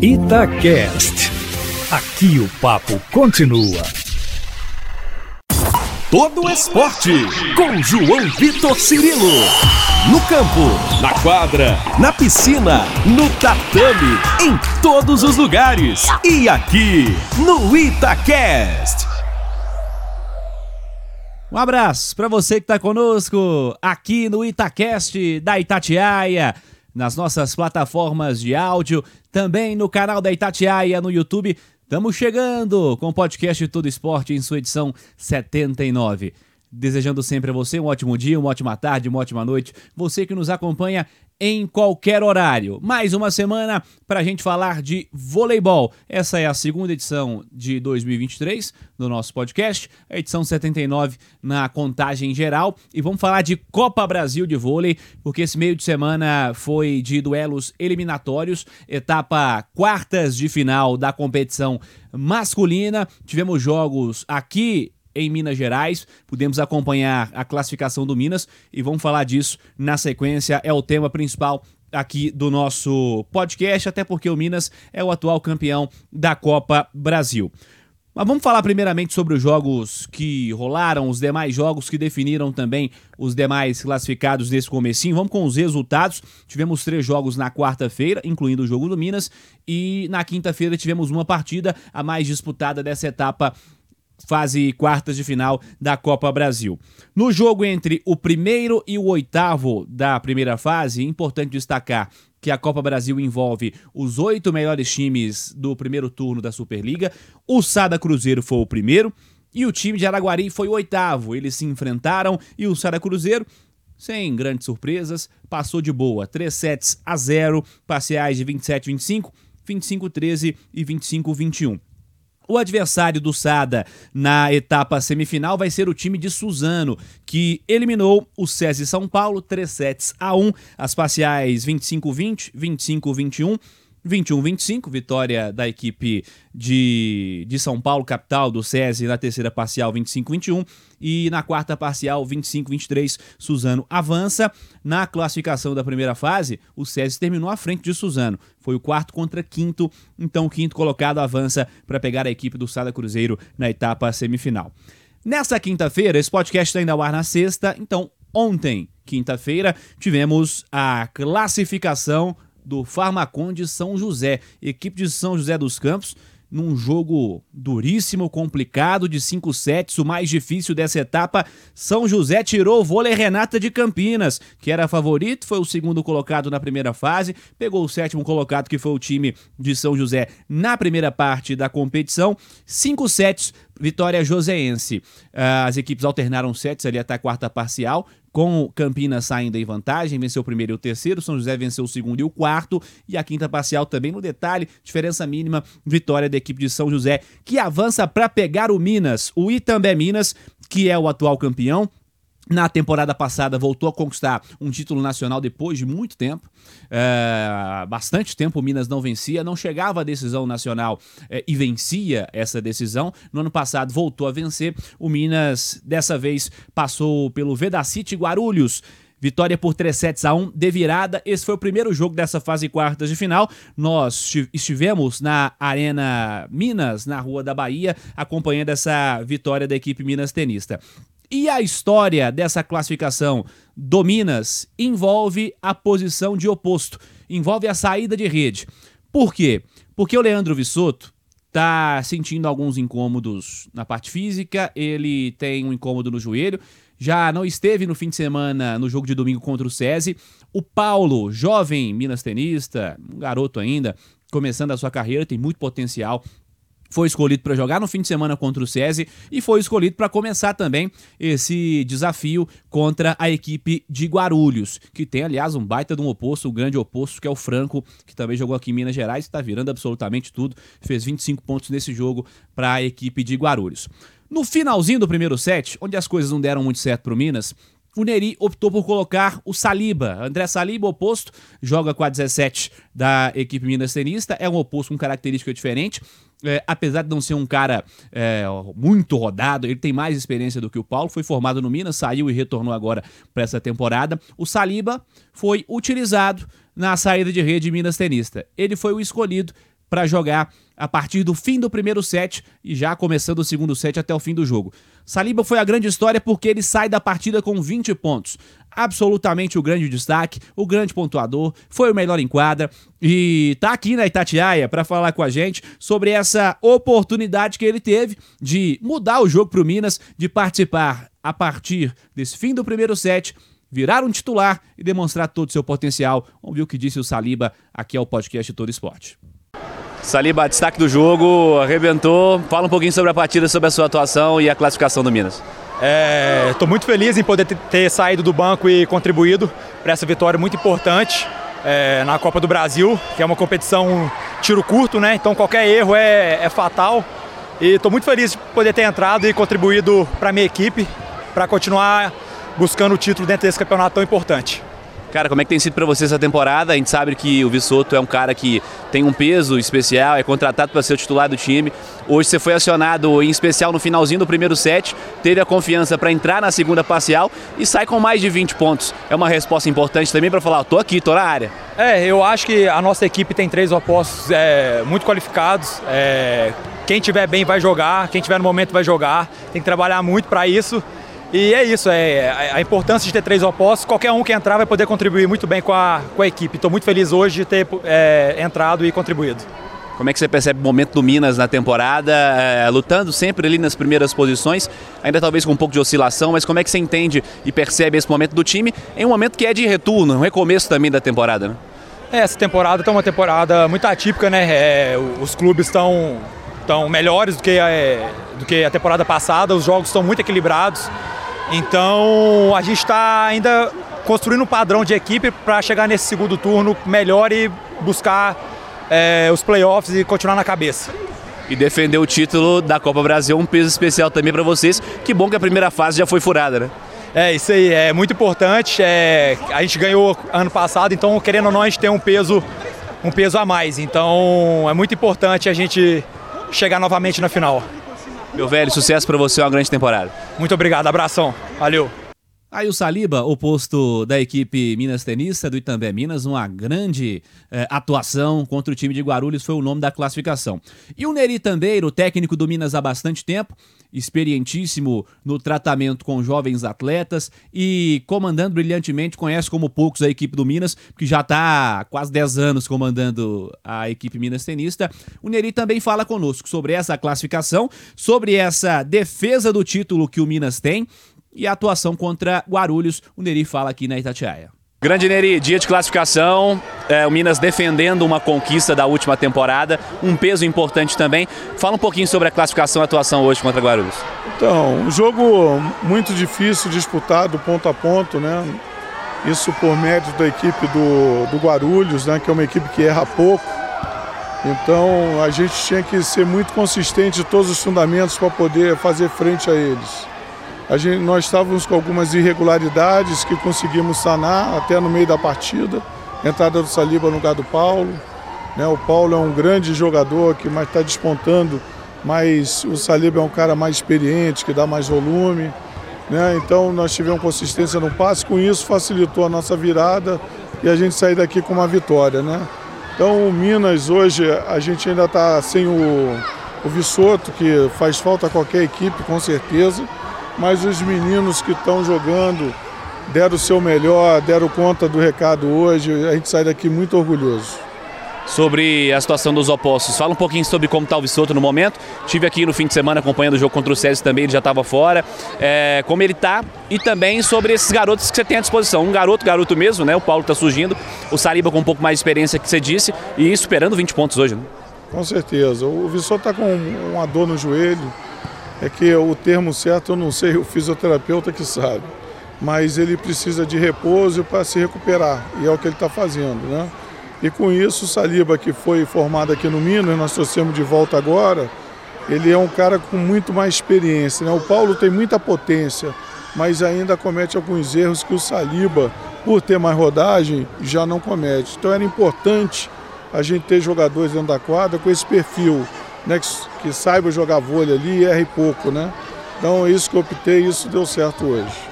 Itacast. Aqui o papo continua. Todo esporte com João Vitor Cirilo. No campo, na quadra, na piscina, no tatame, em todos os lugares. E aqui no Itacast. Um abraço para você que está conosco aqui no Itacast da Itatiaia, nas nossas plataformas de áudio, também no canal da Itatiaia no YouTube. Estamos chegando com o podcast Todo Esporte em sua edição 79. Desejando sempre a você um ótimo dia, uma ótima tarde, uma ótima noite. Você que nos acompanha em qualquer horário. Mais uma semana para a gente falar de voleibol. Essa é a segunda edição de 2023 do nosso podcast, a edição 79 na contagem geral. E vamos falar de Copa Brasil de vôlei, porque esse meio de semana foi de duelos eliminatórios, etapa quartas de final da competição masculina. Tivemos jogos aqui em Minas Gerais. Pudemos acompanhar a classificação do Minas e vamos falar disso na sequência. É o tema principal aqui do nosso podcast, até porque o Minas é o atual campeão da Copa Brasil. Mas vamos falar primeiramente sobre os jogos que rolaram, os demais jogos que definiram também os demais classificados desse comecinho. Vamos com os resultados. Tivemos três jogos na quarta-feira, incluindo o jogo do Minas, e na quinta-feira tivemos uma partida a mais disputada dessa etapa fase quartas de final da Copa Brasil. No jogo entre o primeiro e o oitavo da primeira fase, importante destacar que a Copa Brasil envolve os oito melhores times do primeiro turno da Superliga. O Sada Cruzeiro foi o primeiro e o time de Araguari foi o oitavo. Eles se enfrentaram e o Sada Cruzeiro sem grandes surpresas, passou de boa. 3 sets a 0, parciais de 27-25, 25-13 e 25-21. O adversário do Sada na etapa semifinal vai ser o time de Suzano, que eliminou o SESI São Paulo 3 sets a 1, as parciais 25-20, 25-21 21-25, vitória da equipe de, de São Paulo, capital do SESI, na terceira parcial 25-21 e na quarta parcial 25-23, Suzano avança. Na classificação da primeira fase, o SESI terminou à frente de Suzano, foi o quarto contra quinto, então o quinto colocado avança para pegar a equipe do Sada Cruzeiro na etapa semifinal. Nessa quinta-feira, esse podcast está ainda ao ar na sexta, então ontem, quinta-feira, tivemos a classificação do Farmacon de São José, equipe de São José dos Campos, num jogo duríssimo, complicado, de 5 sets, o mais difícil dessa etapa. São José tirou o vôlei Renata de Campinas, que era favorito, foi o segundo colocado na primeira fase, pegou o sétimo colocado, que foi o time de São José, na primeira parte da competição. 5 sets, vitória joseense. As equipes alternaram sets ali até a quarta parcial com Campinas saindo em vantagem, venceu o primeiro e o terceiro, São José venceu o segundo e o quarto, e a quinta parcial também no detalhe, diferença mínima, vitória da equipe de São José, que avança para pegar o Minas, o Itambé Minas, que é o atual campeão, na temporada passada voltou a conquistar um título nacional depois de muito tempo. É, bastante tempo o Minas não vencia, não chegava à decisão nacional é, e vencia essa decisão. No ano passado voltou a vencer. O Minas dessa vez passou pelo Vedacity Guarulhos. Vitória por 3 sets a 1 de virada. Esse foi o primeiro jogo dessa fase quartas de final. Nós estivemos na Arena Minas, na Rua da Bahia, acompanhando essa vitória da equipe Minas Tenista. E a história dessa classificação do Minas envolve a posição de oposto, envolve a saída de rede. Por quê? Porque o Leandro Vissoto está sentindo alguns incômodos na parte física, ele tem um incômodo no joelho, já não esteve no fim de semana no jogo de domingo contra o SESI. O Paulo, jovem Minas tenista, um garoto ainda, começando a sua carreira, tem muito potencial, foi escolhido para jogar no fim de semana contra o SESI e foi escolhido para começar também esse desafio contra a equipe de Guarulhos, que tem, aliás, um baita de um oposto, um grande oposto, que é o Franco, que também jogou aqui em Minas Gerais, está virando absolutamente tudo, fez 25 pontos nesse jogo para a equipe de Guarulhos. No finalzinho do primeiro set, onde as coisas não deram muito certo para o Minas, o Neri optou por colocar o Saliba. André Saliba, oposto, joga com a 17 da equipe minas tenista, é um oposto com característica diferente. É, apesar de não ser um cara é, muito rodado, ele tem mais experiência do que o Paulo. Foi formado no Minas, saiu e retornou agora para essa temporada. O Saliba foi utilizado na saída de rede Minas Tenista. Ele foi o escolhido para jogar a partir do fim do primeiro set e já começando o segundo set até o fim do jogo. Saliba foi a grande história porque ele sai da partida com 20 pontos. Absolutamente o grande destaque, o grande pontuador, foi o melhor em quadra e tá aqui na Itatiaia para falar com a gente sobre essa oportunidade que ele teve de mudar o jogo para o Minas, de participar a partir desse fim do primeiro set virar um titular e demonstrar todo o seu potencial. Vamos ver o que disse o Saliba aqui ao podcast Todo Esporte. Saliba, destaque do jogo, arrebentou. Fala um pouquinho sobre a partida, sobre a sua atuação e a classificação do Minas. Estou é, muito feliz em poder ter saído do banco e contribuído para essa vitória muito importante é, na Copa do Brasil, que é uma competição tiro curto, né? Então qualquer erro é, é fatal. E estou muito feliz de poder ter entrado e contribuído para a minha equipe, para continuar buscando o título dentro desse campeonato tão importante. Cara, como é que tem sido para você essa temporada? A gente sabe que o Vissoto é um cara que tem um peso especial, é contratado para ser o titular do time. Hoje você foi acionado em especial no finalzinho do primeiro set, teve a confiança para entrar na segunda parcial e sai com mais de 20 pontos. É uma resposta importante também para falar, tô aqui, tô na área. É, eu acho que a nossa equipe tem três opostos é, muito qualificados. É, quem tiver bem vai jogar, quem tiver no momento vai jogar. Tem que trabalhar muito para isso. E é isso, é a importância de ter três opostos. Qualquer um que entrar vai poder contribuir muito bem com a, com a equipe. Estou muito feliz hoje de ter é, entrado e contribuído. Como é que você percebe o momento do Minas na temporada, é, lutando sempre ali nas primeiras posições, ainda talvez com um pouco de oscilação, mas como é que você entende e percebe esse momento do time em um momento que é de retorno, um recomeço também da temporada, né? É, essa temporada está uma temporada muito atípica, né? É, os clubes estão tão melhores do que, é, do que a temporada passada, os jogos estão muito equilibrados. Então a gente está ainda construindo um padrão de equipe para chegar nesse segundo turno melhor e buscar é, os playoffs e continuar na cabeça. E defender o título da Copa Brasil, um peso especial também para vocês. Que bom que a primeira fase já foi furada, né? É, isso aí, é muito importante. É, a gente ganhou ano passado, então querendo ou não, a gente tem um peso, um peso a mais. Então é muito importante a gente chegar novamente na final. Meu velho, sucesso para você, uma grande temporada. Muito obrigado, abração. Valeu. Aí o Saliba, oposto da equipe Minas Tenista do Itambé Minas, uma grande eh, atuação contra o time de Guarulhos foi o nome da classificação. E o Neri Tandeiro, técnico do Minas há bastante tempo, experientíssimo no tratamento com jovens atletas e comandando brilhantemente, conhece como poucos a equipe do Minas, que já está quase 10 anos comandando a equipe Minas Tenista. O Neri também fala conosco sobre essa classificação, sobre essa defesa do título que o Minas tem e a atuação contra Guarulhos. O Neri fala aqui na Itatiaia. Grande Neri, dia de classificação, é, o Minas defendendo uma conquista da última temporada, um peso importante também. Fala um pouquinho sobre a classificação e atuação hoje contra Guarulhos. Então, um jogo muito difícil, disputado ponto a ponto, né? Isso por mérito da equipe do, do Guarulhos, né? Que é uma equipe que erra pouco. Então, a gente tinha que ser muito consistente em todos os fundamentos para poder fazer frente a eles. Gente, nós estávamos com algumas irregularidades que conseguimos sanar até no meio da partida. Entrada do Saliba no lugar do Paulo. Né? O Paulo é um grande jogador que está despontando, mas o Saliba é um cara mais experiente, que dá mais volume. Né? Então nós tivemos consistência no passe, com isso facilitou a nossa virada e a gente sair daqui com uma vitória. Né? Então o Minas hoje a gente ainda está sem o, o Vissoto, que faz falta a qualquer equipe, com certeza mas os meninos que estão jogando deram o seu melhor, deram conta do recado hoje. A gente sai daqui muito orgulhoso. Sobre a situação dos opostos, fala um pouquinho sobre como está o Vissoto no momento. Tive aqui no fim de semana acompanhando o jogo contra o César também, ele já estava fora. É, como ele está e também sobre esses garotos que você tem à disposição. Um garoto, garoto mesmo, né? O Paulo está surgindo, o Sariba com um pouco mais de experiência que você disse e superando 20 pontos hoje. Né? Com certeza. O Vissoto está com uma dor no joelho é que o termo certo eu não sei, o fisioterapeuta que sabe. Mas ele precisa de repouso para se recuperar, e é o que ele está fazendo, né? E com isso, o Saliba, que foi formado aqui no Minas, nós trouxemos de volta agora, ele é um cara com muito mais experiência. Né? O Paulo tem muita potência, mas ainda comete alguns erros que o Saliba, por ter mais rodagem, já não comete. Então era importante a gente ter jogadores dentro da quadra com esse perfil né, que, que saiba jogar vôlei ali e erre pouco, né? Então é isso que eu optei e isso deu certo hoje.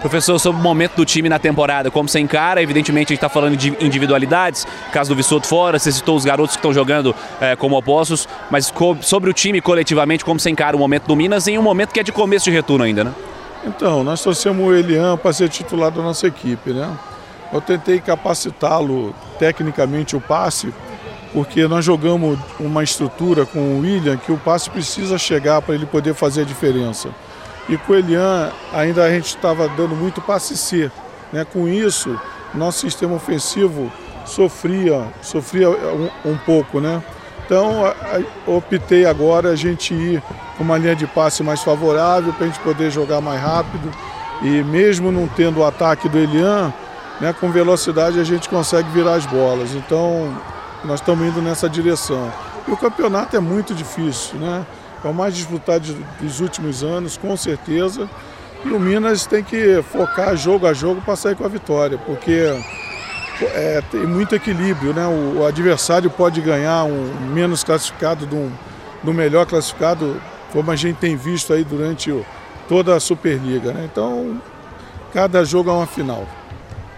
Professor, sobre o momento do time na temporada, como você encara? Evidentemente a gente está falando de individualidades, caso do Vissoto fora, você citou os garotos que estão jogando é, como opostos, mas sobre o time coletivamente, como você encara o momento do Minas em um momento que é de começo de retorno ainda, né? Então, nós trouxemos o Elian para ser titular da nossa equipe, né? Eu tentei capacitá-lo tecnicamente o passe, porque nós jogamos uma estrutura com o William que o passe precisa chegar para ele poder fazer a diferença. E com o Elian ainda a gente estava dando muito passe C. Né? Com isso, nosso sistema ofensivo sofria, sofria um, um pouco. Né? Então a, a, optei agora a gente ir com uma linha de passe mais favorável para a gente poder jogar mais rápido. E mesmo não tendo o ataque do Elian, né, com velocidade a gente consegue virar as bolas. Então nós estamos indo nessa direção. E o campeonato é muito difícil, né? É o mais disputado dos últimos anos, com certeza. E o Minas tem que focar jogo a jogo para sair com a vitória, porque é, tem muito equilíbrio, né? O, o, adversário pode ganhar um menos classificado do, do melhor classificado, como a gente tem visto aí durante toda a Superliga, né? Então, cada jogo é uma final.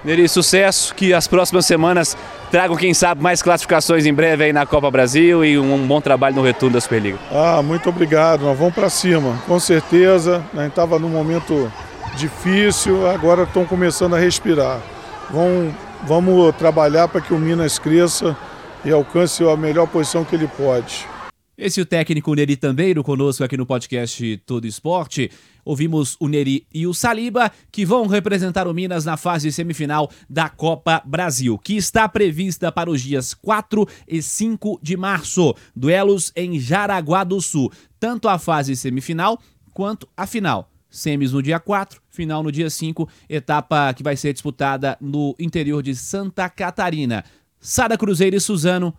Neri, sucesso, que as próximas semanas tragam, quem sabe, mais classificações em breve aí na Copa Brasil e um bom trabalho no retorno da Superliga. Ah, muito obrigado, nós vamos para cima, com certeza. A gente estava num momento difícil, agora estão começando a respirar. Vamos, vamos trabalhar para que o Minas cresça e alcance a melhor posição que ele pode. Esse é o técnico Neri Tambeiro conosco aqui no podcast Todo Esporte. Ouvimos o Neri e o Saliba, que vão representar o Minas na fase semifinal da Copa Brasil, que está prevista para os dias 4 e 5 de março. Duelos em Jaraguá do Sul. Tanto a fase semifinal quanto a final. Semis no dia 4, final no dia 5, etapa que vai ser disputada no interior de Santa Catarina. Sada Cruzeiro e Suzano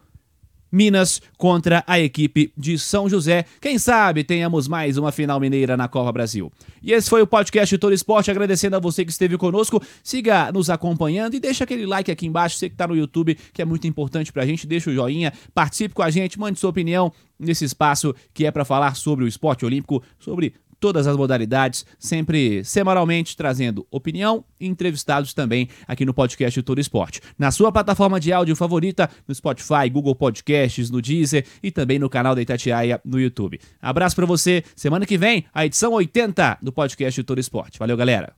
Minas contra a equipe de São José. Quem sabe tenhamos mais uma final mineira na Copa Brasil. E esse foi o podcast Todo Esporte, agradecendo a você que esteve conosco. Siga nos acompanhando e deixa aquele like aqui embaixo, você que está no YouTube, que é muito importante para a gente. Deixa o joinha, participe com a gente, mande sua opinião nesse espaço que é para falar sobre o esporte olímpico, sobre todas as modalidades, sempre semanalmente trazendo opinião e entrevistados também aqui no podcast Todo Esporte. Na sua plataforma de áudio favorita, no Spotify, Google Podcasts, no Deezer e também no canal da Itatiaia no YouTube. Abraço para você. Semana que vem, a edição 80 do podcast Todo Esporte. Valeu, galera.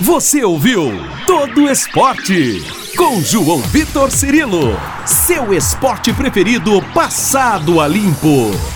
Você ouviu Todo Esporte com João Vitor Cirilo, seu esporte preferido passado a limpo.